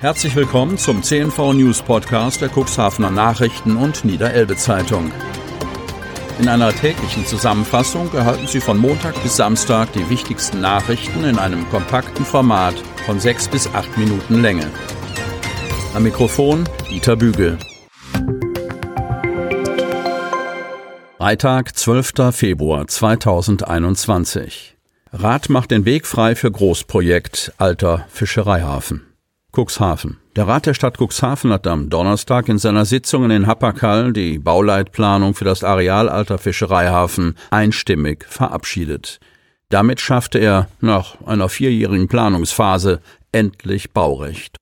Herzlich willkommen zum CNV News Podcast der Cuxhavener Nachrichten und Niederelbe Zeitung. In einer täglichen Zusammenfassung erhalten Sie von Montag bis Samstag die wichtigsten Nachrichten in einem kompakten Format von sechs bis acht Minuten Länge. Am Mikrofon Dieter Bügel. Freitag, 12. Februar 2021. Rat macht den Weg frei für Großprojekt Alter Fischereihafen. Cuxhaven. Der Rat der Stadt Cuxhaven hat am Donnerstag in seiner Sitzung in Happerkall die Bauleitplanung für das Areal Alter Fischereihafen einstimmig verabschiedet. Damit schaffte er nach einer vierjährigen Planungsphase endlich Baurecht.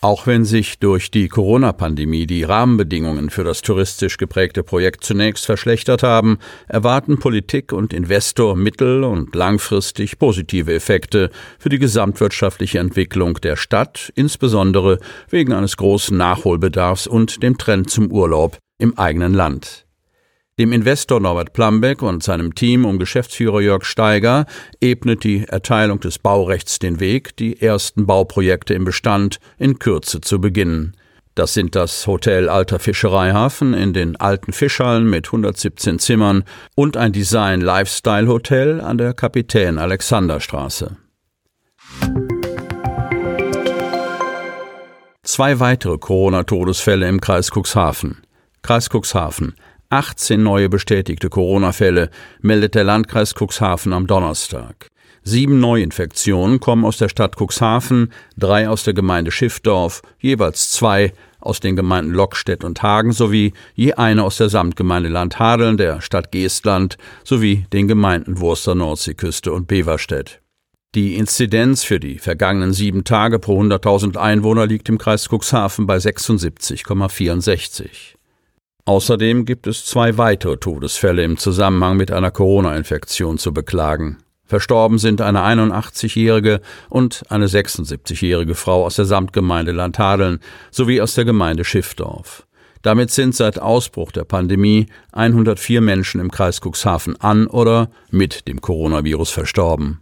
Auch wenn sich durch die Corona-Pandemie die Rahmenbedingungen für das touristisch geprägte Projekt zunächst verschlechtert haben, erwarten Politik und Investor mittel- und langfristig positive Effekte für die gesamtwirtschaftliche Entwicklung der Stadt, insbesondere wegen eines großen Nachholbedarfs und dem Trend zum Urlaub im eigenen Land. Dem Investor Norbert Plambeck und seinem Team um Geschäftsführer Jörg Steiger ebnet die Erteilung des Baurechts den Weg, die ersten Bauprojekte im Bestand in Kürze zu beginnen. Das sind das Hotel Alter Fischereihafen in den alten Fischhallen mit 117 Zimmern und ein Design Lifestyle Hotel an der Kapitän Alexander Straße. Zwei weitere Corona-Todesfälle im Kreis Cuxhaven. Kreis Cuxhaven. 18 neue bestätigte Corona-Fälle meldet der Landkreis Cuxhaven am Donnerstag. Sieben Neuinfektionen kommen aus der Stadt Cuxhaven, drei aus der Gemeinde Schiffdorf, jeweils zwei aus den Gemeinden Lockstedt und Hagen sowie je eine aus der Samtgemeinde Landhadeln, der Stadt Geestland sowie den Gemeinden Wurster Nordseeküste und Beverstedt. Die Inzidenz für die vergangenen sieben Tage pro 100.000 Einwohner liegt im Kreis Cuxhaven bei 76,64. Außerdem gibt es zwei weitere Todesfälle im Zusammenhang mit einer Corona-Infektion zu beklagen. Verstorben sind eine 81-jährige und eine 76-jährige Frau aus der Samtgemeinde Landhadeln sowie aus der Gemeinde Schiffdorf. Damit sind seit Ausbruch der Pandemie 104 Menschen im Kreis Cuxhaven an oder mit dem Coronavirus verstorben.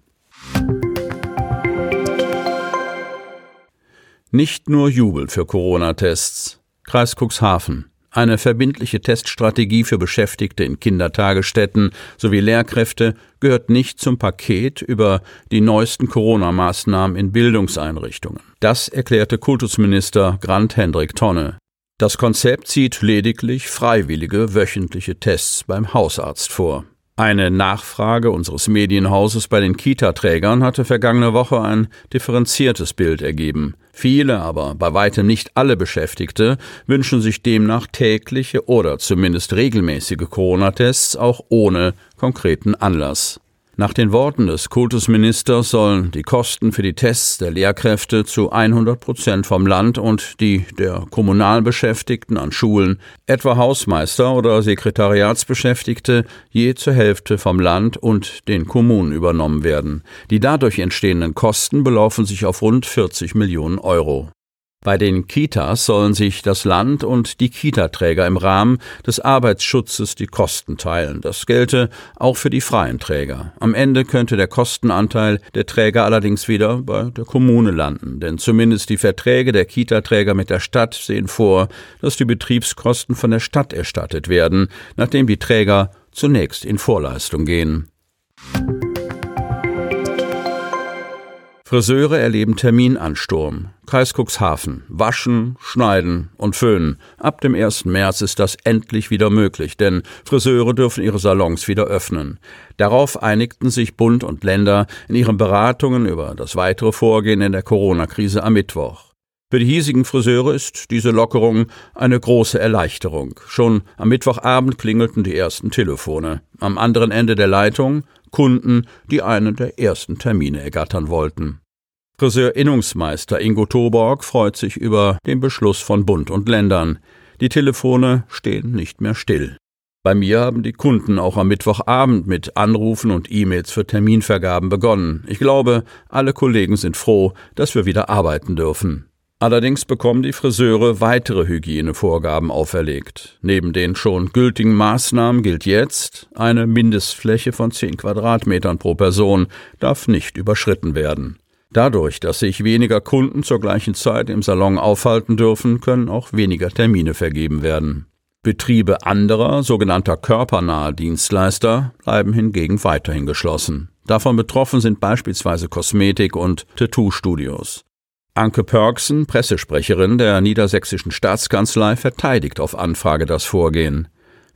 Nicht nur Jubel für Corona-Tests. Kreis Cuxhaven. Eine verbindliche Teststrategie für Beschäftigte in Kindertagesstätten sowie Lehrkräfte gehört nicht zum Paket über die neuesten Corona-Maßnahmen in Bildungseinrichtungen. Das erklärte Kultusminister Grant Hendrik Tonne. Das Konzept sieht lediglich freiwillige wöchentliche Tests beim Hausarzt vor. Eine Nachfrage unseres Medienhauses bei den Kita-Trägern hatte vergangene Woche ein differenziertes Bild ergeben. Viele, aber bei weitem nicht alle Beschäftigte wünschen sich demnach tägliche oder zumindest regelmäßige Corona-Tests auch ohne konkreten Anlass. Nach den Worten des Kultusministers sollen die Kosten für die Tests der Lehrkräfte zu 100 Prozent vom Land und die der Kommunalbeschäftigten an Schulen, etwa Hausmeister oder Sekretariatsbeschäftigte, je zur Hälfte vom Land und den Kommunen übernommen werden. Die dadurch entstehenden Kosten belaufen sich auf rund 40 Millionen Euro. Bei den Kitas sollen sich das Land und die Kitaträger im Rahmen des Arbeitsschutzes die Kosten teilen. Das gelte auch für die freien Träger. Am Ende könnte der Kostenanteil der Träger allerdings wieder bei der Kommune landen, denn zumindest die Verträge der Kitaträger mit der Stadt sehen vor, dass die Betriebskosten von der Stadt erstattet werden, nachdem die Träger zunächst in Vorleistung gehen. Friseure erleben Terminansturm. Kreis Cuxhaven. Waschen, schneiden und föhnen. Ab dem 1. März ist das endlich wieder möglich, denn Friseure dürfen ihre Salons wieder öffnen. Darauf einigten sich Bund und Länder in ihren Beratungen über das weitere Vorgehen in der Corona-Krise am Mittwoch. Für die hiesigen Friseure ist diese Lockerung eine große Erleichterung. Schon am Mittwochabend klingelten die ersten Telefone. Am anderen Ende der Leitung Kunden, die einen der ersten Termine ergattern wollten. Friseur-Innungsmeister Ingo Toborg freut sich über den Beschluss von Bund und Ländern. Die Telefone stehen nicht mehr still. Bei mir haben die Kunden auch am Mittwochabend mit Anrufen und E-Mails für Terminvergaben begonnen. Ich glaube, alle Kollegen sind froh, dass wir wieder arbeiten dürfen. Allerdings bekommen die Friseure weitere Hygienevorgaben auferlegt. Neben den schon gültigen Maßnahmen gilt jetzt, eine Mindestfläche von 10 Quadratmetern pro Person darf nicht überschritten werden. Dadurch, dass sich weniger Kunden zur gleichen Zeit im Salon aufhalten dürfen, können auch weniger Termine vergeben werden. Betriebe anderer, sogenannter körpernahe Dienstleister bleiben hingegen weiterhin geschlossen. Davon betroffen sind beispielsweise Kosmetik- und Tattoo-Studios. Anke Pörksen, Pressesprecherin der Niedersächsischen Staatskanzlei, verteidigt auf Anfrage das Vorgehen.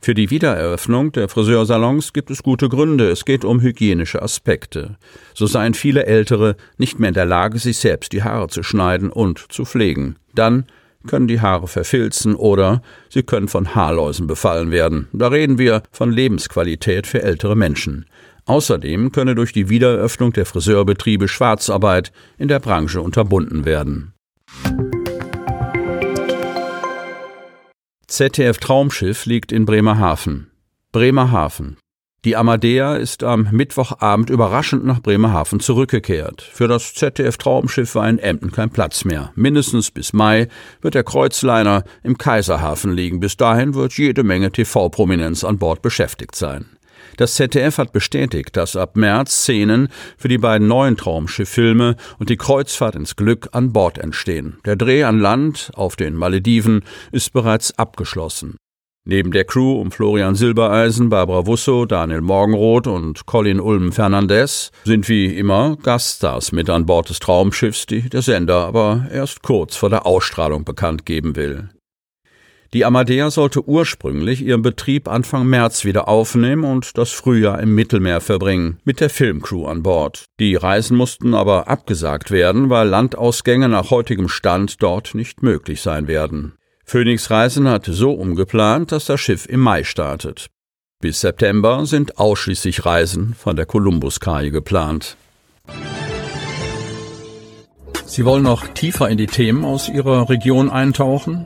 Für die Wiedereröffnung der Friseursalons gibt es gute Gründe. Es geht um hygienische Aspekte. So seien viele Ältere nicht mehr in der Lage, sich selbst die Haare zu schneiden und zu pflegen. Dann können die Haare verfilzen oder sie können von Haarläusen befallen werden. Da reden wir von Lebensqualität für ältere Menschen. Außerdem könne durch die Wiedereröffnung der Friseurbetriebe Schwarzarbeit in der Branche unterbunden werden. ZDF Traumschiff liegt in Bremerhaven. Bremerhaven. Die Amadea ist am Mittwochabend überraschend nach Bremerhaven zurückgekehrt. Für das ZDF Traumschiff war in Emden kein Platz mehr. Mindestens bis Mai wird der Kreuzliner im Kaiserhafen liegen. Bis dahin wird jede Menge TV-Prominenz an Bord beschäftigt sein. Das ZDF hat bestätigt, dass ab März Szenen für die beiden neuen Traumschifffilme und die Kreuzfahrt ins Glück an Bord entstehen. Der Dreh an Land auf den Malediven ist bereits abgeschlossen. Neben der Crew um Florian Silbereisen, Barbara Wusso, Daniel Morgenroth und Colin Ulm Fernandez sind wie immer Gaststars mit an Bord des Traumschiffs, die der Sender aber erst kurz vor der Ausstrahlung bekannt geben will. Die Amadea sollte ursprünglich ihren Betrieb Anfang März wieder aufnehmen und das Frühjahr im Mittelmeer verbringen, mit der Filmcrew an Bord. Die Reisen mussten aber abgesagt werden, weil Landausgänge nach heutigem Stand dort nicht möglich sein werden. Phoenix Reisen hat so umgeplant, dass das Schiff im Mai startet. Bis September sind ausschließlich Reisen von der Columbus-Kaje geplant. Sie wollen noch tiefer in die Themen aus Ihrer Region eintauchen?